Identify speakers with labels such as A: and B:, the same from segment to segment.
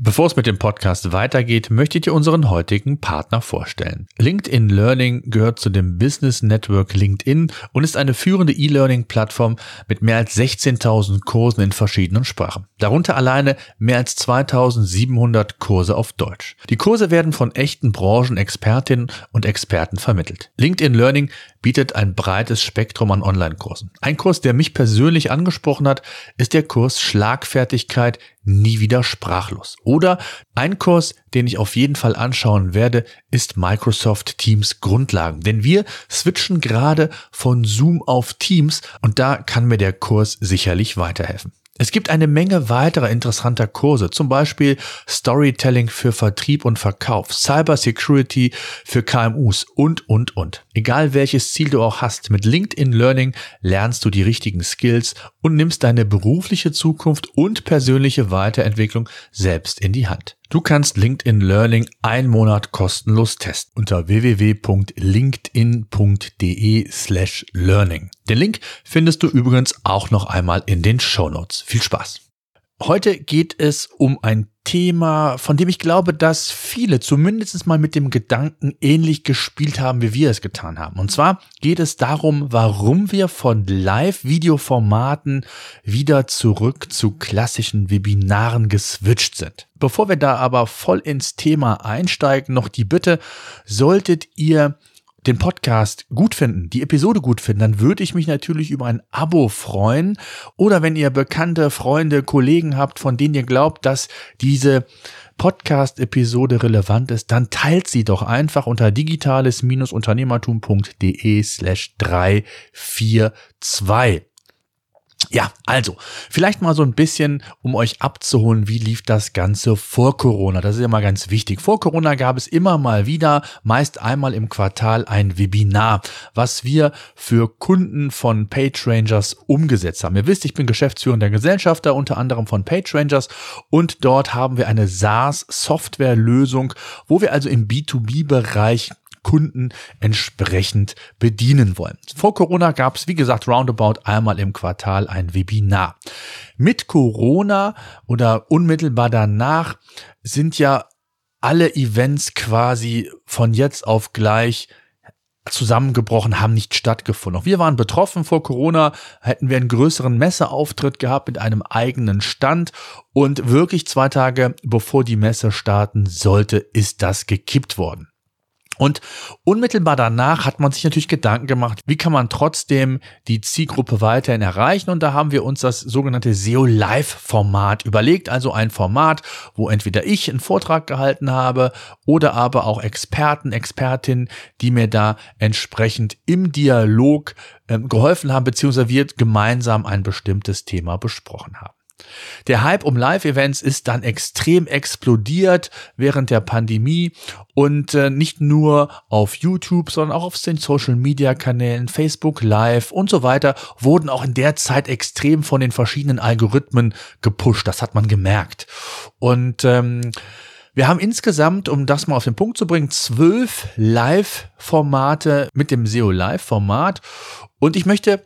A: Bevor es mit dem Podcast weitergeht, möchte ich dir unseren heutigen Partner vorstellen. LinkedIn Learning gehört zu dem Business Network LinkedIn und ist eine führende E-Learning-Plattform mit mehr als 16.000 Kursen in verschiedenen Sprachen. Darunter alleine mehr als 2.700 Kurse auf Deutsch. Die Kurse werden von echten Branchenexpertinnen und Experten vermittelt. LinkedIn Learning bietet ein breites Spektrum an Online-Kursen. Ein Kurs, der mich persönlich angesprochen hat, ist der Kurs Schlagfertigkeit nie wieder sprachlos. Oder ein Kurs, den ich auf jeden Fall anschauen werde, ist Microsoft Teams Grundlagen. Denn wir switchen gerade von Zoom auf Teams und da kann mir der Kurs sicherlich weiterhelfen. Es gibt eine Menge weiterer interessanter Kurse, zum Beispiel Storytelling für Vertrieb und Verkauf, Cybersecurity für KMUs und, und, und. Egal welches Ziel du auch hast, mit LinkedIn Learning lernst du die richtigen Skills und nimmst deine berufliche Zukunft und persönliche Weiterentwicklung selbst in die Hand. Du kannst LinkedIn Learning einen Monat kostenlos testen unter www.linkedin.de slash learning. Den Link findest du übrigens auch noch einmal in den Show Notes. Viel Spaß! Heute geht es um ein Thema, von dem ich glaube, dass viele zumindest mal mit dem Gedanken ähnlich gespielt haben, wie wir es getan haben. Und zwar geht es darum, warum wir von Live-Videoformaten wieder zurück zu klassischen Webinaren geswitcht sind. Bevor wir da aber voll ins Thema einsteigen, noch die Bitte, solltet ihr den Podcast gut finden, die Episode gut finden, dann würde ich mich natürlich über ein Abo freuen. Oder wenn ihr bekannte Freunde, Kollegen habt, von denen ihr glaubt, dass diese Podcast-Episode relevant ist, dann teilt sie doch einfach unter digitales-unternehmertum.de slash 342. Ja, also, vielleicht mal so ein bisschen, um euch abzuholen, wie lief das Ganze vor Corona. Das ist immer ganz wichtig. Vor Corona gab es immer mal wieder, meist einmal im Quartal, ein Webinar, was wir für Kunden von PageRangers umgesetzt haben. Ihr wisst, ich bin geschäftsführender Gesellschafter, unter anderem von PageRangers und dort haben wir eine SaaS-Softwarelösung, wo wir also im B2B-Bereich Kunden entsprechend bedienen wollen. Vor Corona gab es, wie gesagt, roundabout einmal im Quartal ein Webinar. Mit Corona oder unmittelbar danach sind ja alle Events quasi von jetzt auf gleich zusammengebrochen, haben nicht stattgefunden. Auch wir waren betroffen vor Corona, hätten wir einen größeren Messeauftritt gehabt mit einem eigenen Stand und wirklich zwei Tage bevor die Messe starten sollte, ist das gekippt worden. Und unmittelbar danach hat man sich natürlich Gedanken gemacht, wie kann man trotzdem die Zielgruppe weiterhin erreichen. Und da haben wir uns das sogenannte SEO Live Format überlegt. Also ein Format, wo entweder ich einen Vortrag gehalten habe oder aber auch Experten, Expertinnen, die mir da entsprechend im Dialog äh, geholfen haben, beziehungsweise wir gemeinsam ein bestimmtes Thema besprochen haben. Der Hype um Live-Events ist dann extrem explodiert während der Pandemie und äh, nicht nur auf YouTube, sondern auch auf den Social-Media-Kanälen, Facebook Live und so weiter wurden auch in der Zeit extrem von den verschiedenen Algorithmen gepusht. Das hat man gemerkt. Und ähm, wir haben insgesamt, um das mal auf den Punkt zu bringen, zwölf Live-Formate mit dem SEO Live-Format. Und ich möchte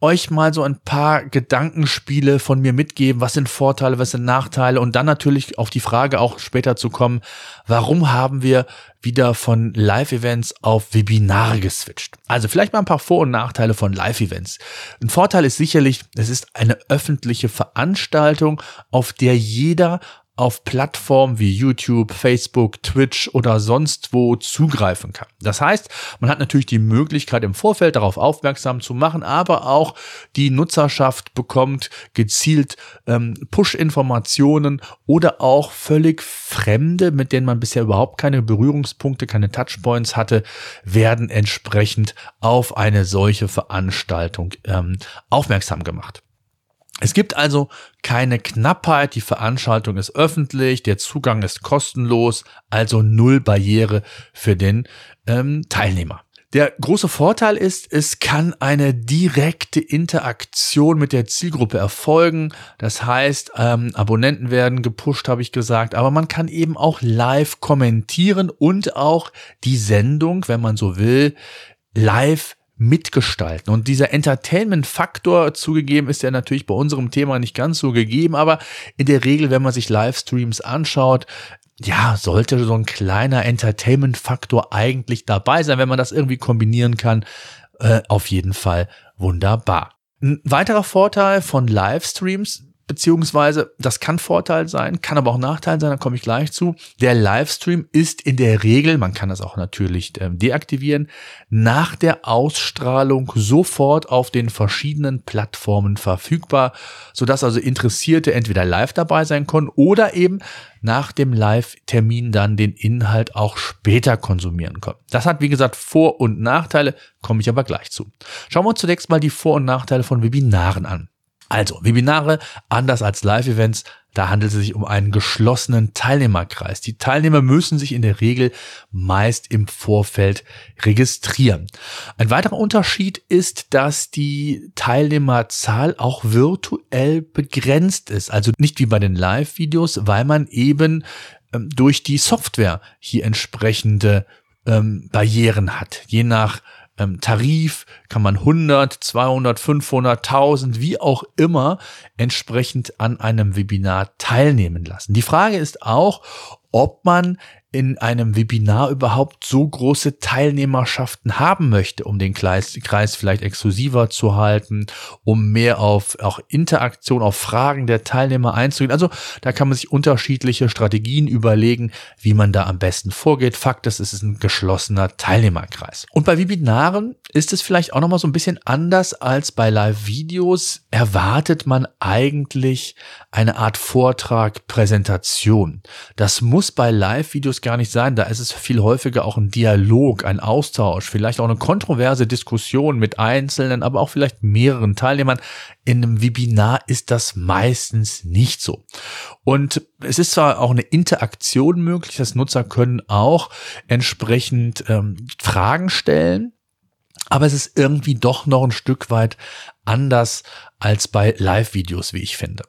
A: euch mal so ein paar Gedankenspiele von mir mitgeben. Was sind Vorteile, was sind Nachteile? Und dann natürlich auf die Frage auch später zu kommen, warum haben wir wieder von Live-Events auf Webinare geswitcht? Also vielleicht mal ein paar Vor- und Nachteile von Live-Events. Ein Vorteil ist sicherlich, es ist eine öffentliche Veranstaltung, auf der jeder auf Plattformen wie YouTube, Facebook, Twitch oder sonst wo zugreifen kann. Das heißt, man hat natürlich die Möglichkeit im Vorfeld darauf aufmerksam zu machen, aber auch die Nutzerschaft bekommt gezielt ähm, Push-Informationen oder auch völlig Fremde, mit denen man bisher überhaupt keine Berührungspunkte, keine Touchpoints hatte, werden entsprechend auf eine solche Veranstaltung ähm, aufmerksam gemacht. Es gibt also keine Knappheit, die Veranstaltung ist öffentlich, der Zugang ist kostenlos, also null Barriere für den ähm, Teilnehmer. Der große Vorteil ist, es kann eine direkte Interaktion mit der Zielgruppe erfolgen. Das heißt, ähm, Abonnenten werden gepusht, habe ich gesagt, aber man kann eben auch live kommentieren und auch die Sendung, wenn man so will, live mitgestalten. Und dieser Entertainment-Faktor zugegeben ist ja natürlich bei unserem Thema nicht ganz so gegeben, aber in der Regel, wenn man sich Livestreams anschaut, ja, sollte so ein kleiner Entertainment-Faktor eigentlich dabei sein, wenn man das irgendwie kombinieren kann. Äh, auf jeden Fall wunderbar. Ein weiterer Vorteil von Livestreams beziehungsweise das kann Vorteil sein, kann aber auch Nachteil sein, da komme ich gleich zu. Der Livestream ist in der Regel, man kann das auch natürlich ähm, deaktivieren, nach der Ausstrahlung sofort auf den verschiedenen Plattformen verfügbar, sodass also Interessierte entweder live dabei sein können oder eben nach dem Live-Termin dann den Inhalt auch später konsumieren können. Das hat, wie gesagt, Vor- und Nachteile, komme ich aber gleich zu. Schauen wir uns zunächst mal die Vor- und Nachteile von Webinaren an. Also, Webinare, anders als Live-Events, da handelt es sich um einen geschlossenen Teilnehmerkreis. Die Teilnehmer müssen sich in der Regel meist im Vorfeld registrieren. Ein weiterer Unterschied ist, dass die Teilnehmerzahl auch virtuell begrenzt ist. Also nicht wie bei den Live-Videos, weil man eben ähm, durch die Software hier entsprechende ähm, Barrieren hat. Je nach ähm, Tarif kann man 100, 200, 500, 1000, wie auch immer entsprechend an einem Webinar teilnehmen lassen. Die Frage ist auch, ob man in einem Webinar überhaupt so große Teilnehmerschaften haben möchte, um den Kreis, Kreis vielleicht exklusiver zu halten, um mehr auf auch Interaktion, auf Fragen der Teilnehmer einzugehen. Also da kann man sich unterschiedliche Strategien überlegen, wie man da am besten vorgeht. Fakt ist, es ist ein geschlossener Teilnehmerkreis. Und bei Webinaren ist es vielleicht auch nochmal so ein bisschen anders als bei Live-Videos. Erwartet man eigentlich eine Art Vortrag, Präsentation. Das muss bei Live-Videos gar nicht sein. Da ist es viel häufiger auch ein Dialog, ein Austausch, vielleicht auch eine kontroverse Diskussion mit Einzelnen, aber auch vielleicht mehreren Teilnehmern. In einem Webinar ist das meistens nicht so. Und es ist zwar auch eine Interaktion möglich, das Nutzer können auch entsprechend ähm, Fragen stellen, aber es ist irgendwie doch noch ein Stück weit anders als bei Live-Videos, wie ich finde.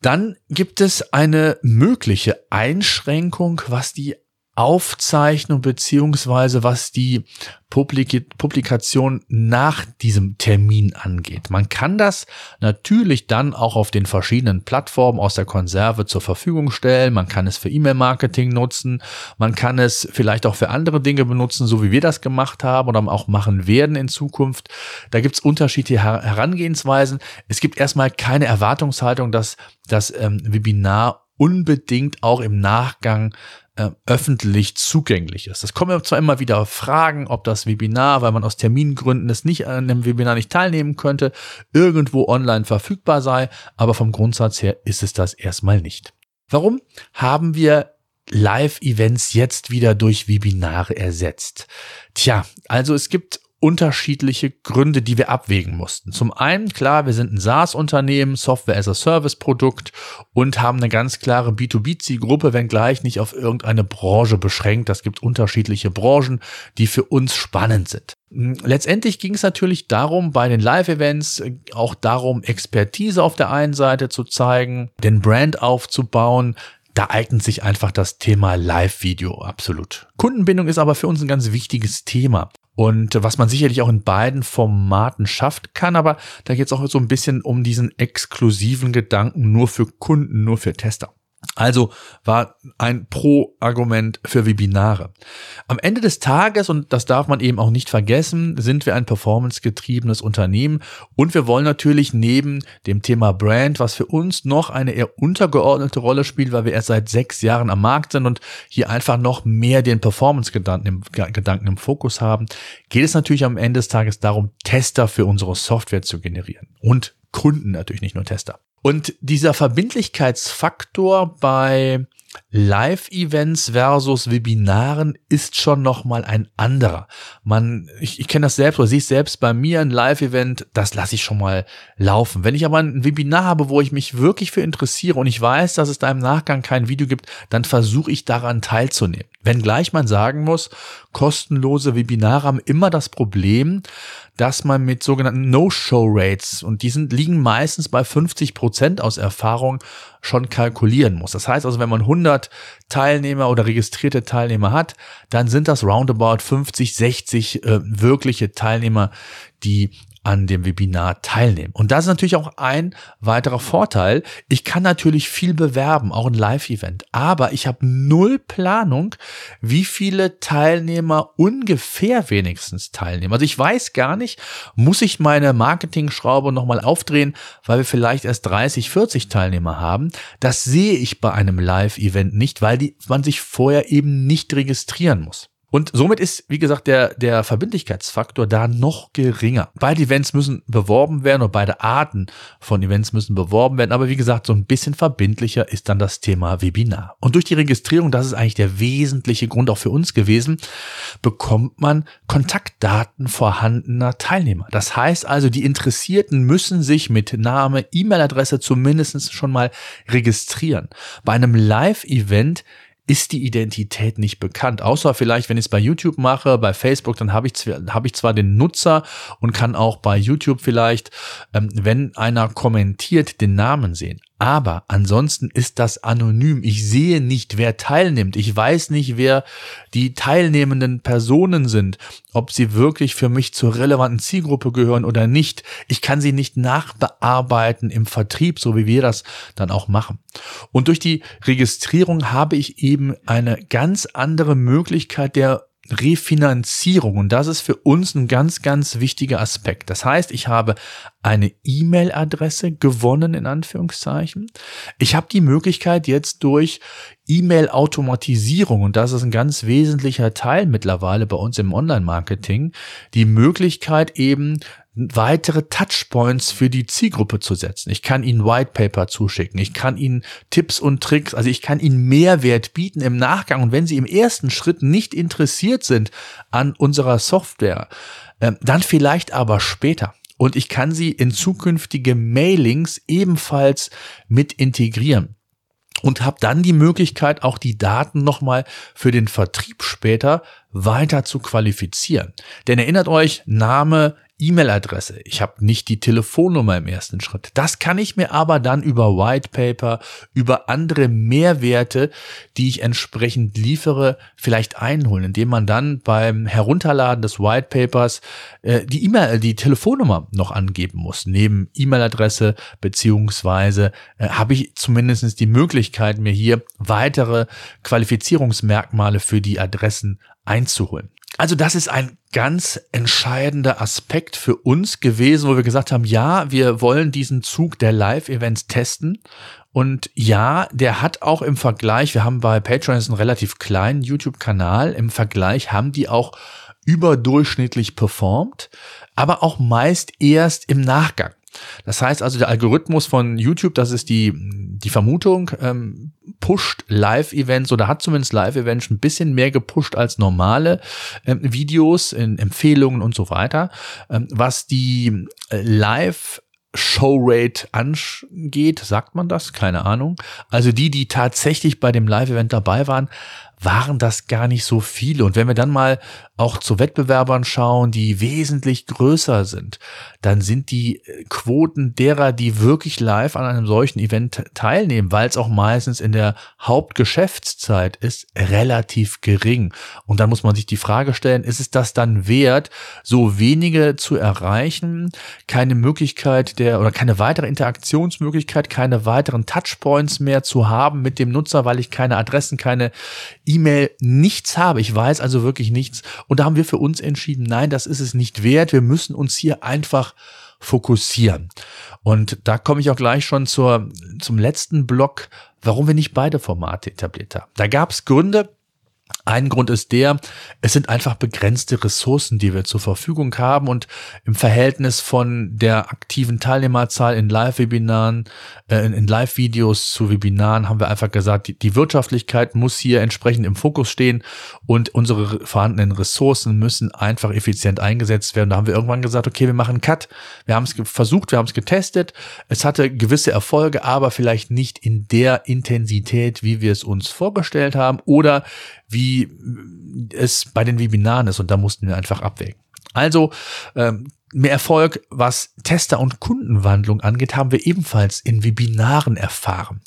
A: Dann gibt es eine mögliche Einschränkung, was die Aufzeichnung beziehungsweise was die Publik Publikation nach diesem Termin angeht. Man kann das natürlich dann auch auf den verschiedenen Plattformen aus der Konserve zur Verfügung stellen. Man kann es für E-Mail-Marketing nutzen. Man kann es vielleicht auch für andere Dinge benutzen, so wie wir das gemacht haben oder auch machen werden in Zukunft. Da gibt es unterschiedliche Herangehensweisen. Es gibt erstmal keine Erwartungshaltung, dass das ähm, Webinar unbedingt auch im Nachgang äh, öffentlich zugänglich ist. Das kommen zwar immer wieder Fragen, ob das Webinar, weil man aus Termingründen es nicht an dem Webinar nicht teilnehmen könnte, irgendwo online verfügbar sei, aber vom Grundsatz her ist es das erstmal nicht. Warum haben wir Live-Events jetzt wieder durch Webinare ersetzt? Tja, also es gibt unterschiedliche Gründe, die wir abwägen mussten. Zum einen, klar, wir sind ein SaaS-Unternehmen, Software as a Service-Produkt und haben eine ganz klare B2B-Zielgruppe, wenngleich nicht auf irgendeine Branche beschränkt. Das gibt unterschiedliche Branchen, die für uns spannend sind. Letztendlich ging es natürlich darum, bei den Live-Events äh, auch darum, Expertise auf der einen Seite zu zeigen, den Brand aufzubauen, da eignet sich einfach das Thema Live-Video absolut. Kundenbindung ist aber für uns ein ganz wichtiges Thema. Und was man sicherlich auch in beiden Formaten schafft kann, aber da geht es auch so ein bisschen um diesen exklusiven Gedanken nur für Kunden, nur für Tester. Also war ein Pro-Argument für Webinare. Am Ende des Tages, und das darf man eben auch nicht vergessen, sind wir ein performance-getriebenes Unternehmen und wir wollen natürlich neben dem Thema Brand, was für uns noch eine eher untergeordnete Rolle spielt, weil wir erst seit sechs Jahren am Markt sind und hier einfach noch mehr den Performance-Gedanken im, Fokus haben, geht es natürlich am Ende des Tages darum, Tester für unsere Software zu generieren und Kunden natürlich, nicht nur Tester. Und dieser Verbindlichkeitsfaktor bei Live-Events versus Webinaren ist schon nochmal ein anderer. Man, ich, ich kenne das selbst oder sehe es selbst bei mir, ein Live-Event, das lasse ich schon mal laufen. Wenn ich aber ein Webinar habe, wo ich mich wirklich für interessiere und ich weiß, dass es da im Nachgang kein Video gibt, dann versuche ich daran teilzunehmen. Wenngleich man sagen muss, kostenlose Webinare haben immer das Problem, dass man mit sogenannten No-Show-Rates, und die sind, liegen meistens bei 50 Prozent aus Erfahrung, schon kalkulieren muss. Das heißt also, wenn man 100 Teilnehmer oder registrierte Teilnehmer hat, dann sind das roundabout 50, 60 äh, wirkliche Teilnehmer, die an dem Webinar teilnehmen. Und das ist natürlich auch ein weiterer Vorteil. Ich kann natürlich viel bewerben, auch ein Live-Event, aber ich habe null Planung, wie viele Teilnehmer ungefähr wenigstens teilnehmen. Also ich weiß gar nicht, muss ich meine Marketing-Schraube nochmal aufdrehen, weil wir vielleicht erst 30, 40 Teilnehmer haben. Das sehe ich bei einem Live-Event nicht, weil die, man sich vorher eben nicht registrieren muss. Und somit ist, wie gesagt, der, der Verbindlichkeitsfaktor da noch geringer. Beide Events müssen beworben werden oder beide Arten von Events müssen beworben werden. Aber wie gesagt, so ein bisschen verbindlicher ist dann das Thema Webinar. Und durch die Registrierung, das ist eigentlich der wesentliche Grund auch für uns gewesen, bekommt man Kontaktdaten vorhandener Teilnehmer. Das heißt also, die Interessierten müssen sich mit Name, E-Mail-Adresse zumindest schon mal registrieren. Bei einem Live-Event ist die Identität nicht bekannt. Außer vielleicht, wenn ich es bei YouTube mache, bei Facebook, dann habe ich, hab ich zwar den Nutzer und kann auch bei YouTube vielleicht, ähm, wenn einer kommentiert, den Namen sehen. Aber ansonsten ist das anonym. Ich sehe nicht, wer teilnimmt. Ich weiß nicht, wer die teilnehmenden Personen sind, ob sie wirklich für mich zur relevanten Zielgruppe gehören oder nicht. Ich kann sie nicht nachbearbeiten im Vertrieb, so wie wir das dann auch machen. Und durch die Registrierung habe ich eben eine ganz andere Möglichkeit der Refinanzierung. Und das ist für uns ein ganz, ganz wichtiger Aspekt. Das heißt, ich habe eine E-Mail-Adresse gewonnen, in Anführungszeichen. Ich habe die Möglichkeit jetzt durch E-Mail-Automatisierung, und das ist ein ganz wesentlicher Teil mittlerweile bei uns im Online-Marketing, die Möglichkeit eben weitere Touchpoints für die Zielgruppe zu setzen. Ich kann ihnen White Paper zuschicken. Ich kann ihnen Tipps und Tricks, also ich kann ihnen Mehrwert bieten im Nachgang. Und wenn sie im ersten Schritt nicht interessiert sind an unserer Software, ähm, dann vielleicht aber später. Und ich kann sie in zukünftige Mailings ebenfalls mit integrieren und habe dann die Möglichkeit, auch die Daten nochmal für den Vertrieb später weiter zu qualifizieren. Denn erinnert euch, Name, E-Mail-Adresse, ich habe nicht die Telefonnummer im ersten Schritt. Das kann ich mir aber dann über White Paper, über andere Mehrwerte, die ich entsprechend liefere, vielleicht einholen, indem man dann beim Herunterladen des White Papers äh, die E-Mail, die Telefonnummer noch angeben muss. Neben E-Mail-Adresse beziehungsweise äh, habe ich zumindestens die Möglichkeit, mir hier weitere Qualifizierungsmerkmale für die Adressen einzuholen. Also das ist ein ganz entscheidender Aspekt für uns gewesen, wo wir gesagt haben, ja, wir wollen diesen Zug der Live-Events testen. Und ja, der hat auch im Vergleich, wir haben bei Patreon einen relativ kleinen YouTube-Kanal, im Vergleich haben die auch überdurchschnittlich performt, aber auch meist erst im Nachgang. Das heißt also, der Algorithmus von YouTube, das ist die, die Vermutung, ähm, pusht Live-Events oder hat zumindest Live-Events ein bisschen mehr gepusht als normale ähm, Videos, in Empfehlungen und so weiter. Ähm, was die äh, Live- Showrate angeht, sagt man das? Keine Ahnung. Also die, die tatsächlich bei dem Live-Event dabei waren, waren das gar nicht so viele. Und wenn wir dann mal auch zu Wettbewerbern schauen, die wesentlich größer sind, dann sind die äh, Quoten derer, die wirklich live an einem solchen Event teilnehmen, weil es auch meistens in der Hauptgeschäftszeit ist, relativ gering. Und dann muss man sich die Frage stellen, ist es das dann wert, so wenige zu erreichen, keine Möglichkeit der oder keine weitere Interaktionsmöglichkeit, keine weiteren Touchpoints mehr zu haben mit dem Nutzer, weil ich keine Adressen, keine E-Mail, nichts habe. Ich weiß also wirklich nichts und da haben wir für uns entschieden, nein, das ist es nicht wert. Wir müssen uns hier einfach fokussieren. Und da komme ich auch gleich schon zur, zum letzten Block, warum wir nicht beide Formate etabliert haben. Da gab es Gründe, Ein Grund ist der, es sind einfach begrenzte Ressourcen, die wir zur Verfügung haben und im Verhältnis von der aktiven Teilnehmerzahl in Live-Webinaren, äh, in Live-Videos zu Webinaren haben wir einfach gesagt, die, die Wirtschaftlichkeit muss hier entsprechend im Fokus stehen und unsere vorhandenen Ressourcen müssen einfach effizient eingesetzt werden. Da haben wir irgendwann gesagt, okay, wir machen einen Cut. Wir haben es versucht, wir haben es getestet. Es hatte gewisse Erfolge, aber vielleicht nicht in der Intensität, wie wir es uns vorgestellt haben oder wie es bei den Webinaren ist. Und da mussten wir einfach abwägen. Also ähm, mehr Erfolg, was Tester- und Kundenwandlung angeht, haben wir ebenfalls in Webinaren erfahren.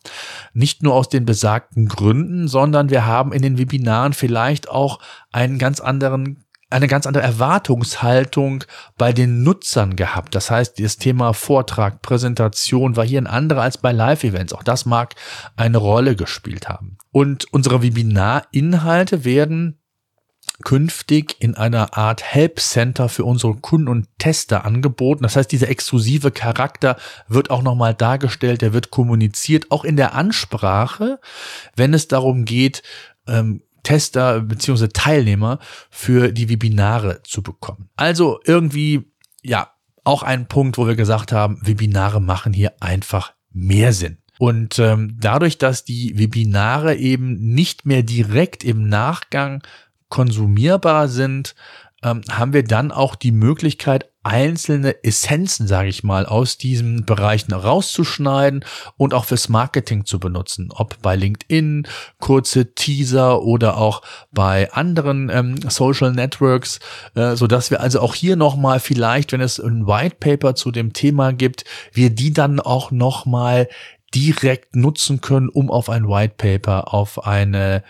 A: Nicht nur aus den besagten Gründen, sondern wir haben in den Webinaren vielleicht auch einen ganz anderen eine ganz andere Erwartungshaltung bei den Nutzern gehabt. Das heißt, das Thema Vortrag, Präsentation war hier ein anderer als bei Live-Events. Auch das mag eine Rolle gespielt haben. Und unsere Webinarinhalte werden künftig in einer Art Help Center für unsere Kunden und Tester angeboten. Das heißt, dieser exklusive Charakter wird auch nochmal dargestellt, der wird kommuniziert, auch in der Ansprache, wenn es darum geht, ähm, Tester bzw. Teilnehmer für die Webinare zu bekommen. Also irgendwie, ja, auch ein Punkt, wo wir gesagt haben, Webinare machen hier einfach mehr Sinn. Und ähm, dadurch, dass die Webinare eben nicht mehr direkt im Nachgang konsumierbar sind, ähm, haben wir dann auch die Möglichkeit, einzelne Essenzen, sage ich mal, aus diesen Bereichen rauszuschneiden und auch fürs Marketing zu benutzen. Ob bei LinkedIn, kurze Teaser oder auch bei anderen ähm, Social Networks, äh, so dass wir also auch hier nochmal vielleicht, wenn es ein White Paper zu dem Thema gibt, wir die dann auch nochmal direkt nutzen können, um auf ein White Paper, auf eine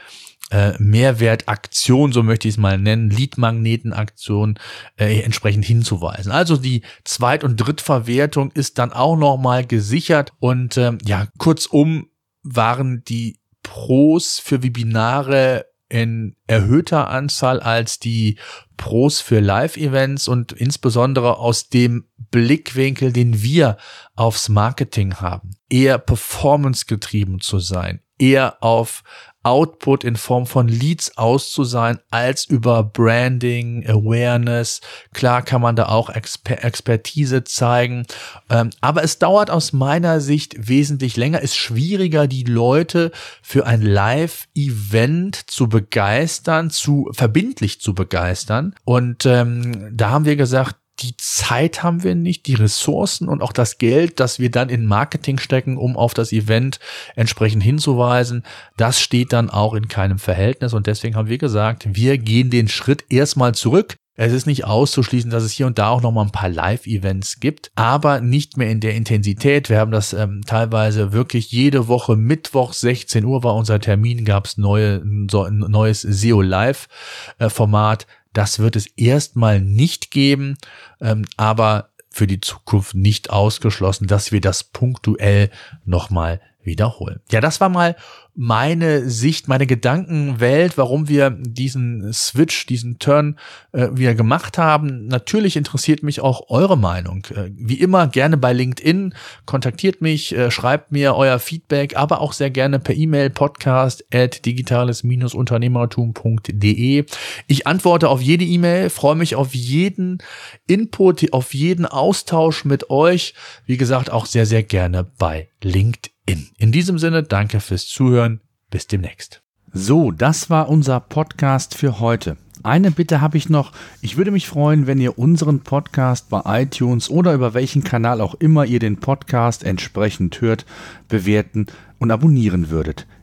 A: äh, Mehrwertaktion, so möchte ich es mal nennen, Leadmagnetenaktion äh, entsprechend hinzuweisen. Also die Zweit- und Drittverwertung ist dann auch nochmal gesichert und ähm, ja, kurzum waren die Pros für Webinare in erhöhter Anzahl als die Pros für Live-Events und insbesondere aus dem Blickwinkel, den wir aufs Marketing haben, eher performance getrieben zu sein, eher auf Output in Form von Leads aus sein, als über Branding, Awareness. Klar kann man da auch Exper Expertise zeigen, ähm, aber es dauert aus meiner Sicht wesentlich länger, ist schwieriger, die Leute für ein Live-Event zu begeistern, zu verbindlich zu begeistern. Und ähm, da haben wir gesagt, die Zeit haben wir nicht, die Ressourcen und auch das Geld, das wir dann in Marketing stecken, um auf das Event entsprechend hinzuweisen, das steht dann auch in keinem Verhältnis. Und deswegen haben wir gesagt, wir gehen den Schritt erstmal zurück. Es ist nicht auszuschließen, dass es hier und da auch noch mal ein paar Live-Events gibt, aber nicht mehr in der Intensität. Wir haben das ähm, teilweise wirklich jede Woche Mittwoch 16 Uhr war unser Termin, gab es neue, so, ein neues SEO Live-Format. Das wird es erstmal nicht geben, ähm, aber für die Zukunft nicht ausgeschlossen, dass wir das punktuell nochmal wiederholen. Ja, das war mal meine Sicht, meine Gedankenwelt, warum wir diesen Switch, diesen Turn äh, wieder gemacht haben. Natürlich interessiert mich auch eure Meinung. Äh, wie immer gerne bei LinkedIn, kontaktiert mich, äh, schreibt mir euer Feedback, aber auch sehr gerne per E-Mail podcast at digitales-unternehmertum.de. Ich antworte auf jede E-Mail, freue mich auf jeden Input, auf jeden Austausch mit euch. Wie gesagt, auch sehr, sehr gerne bei LinkedIn in. In diesem Sinne, danke fürs Zuhören. Bis demnächst.
B: So, das war unser Podcast für heute. Eine Bitte habe ich noch. Ich würde mich freuen, wenn ihr unseren Podcast bei iTunes oder über welchen Kanal auch immer ihr den Podcast entsprechend hört, bewerten und abonnieren würdet.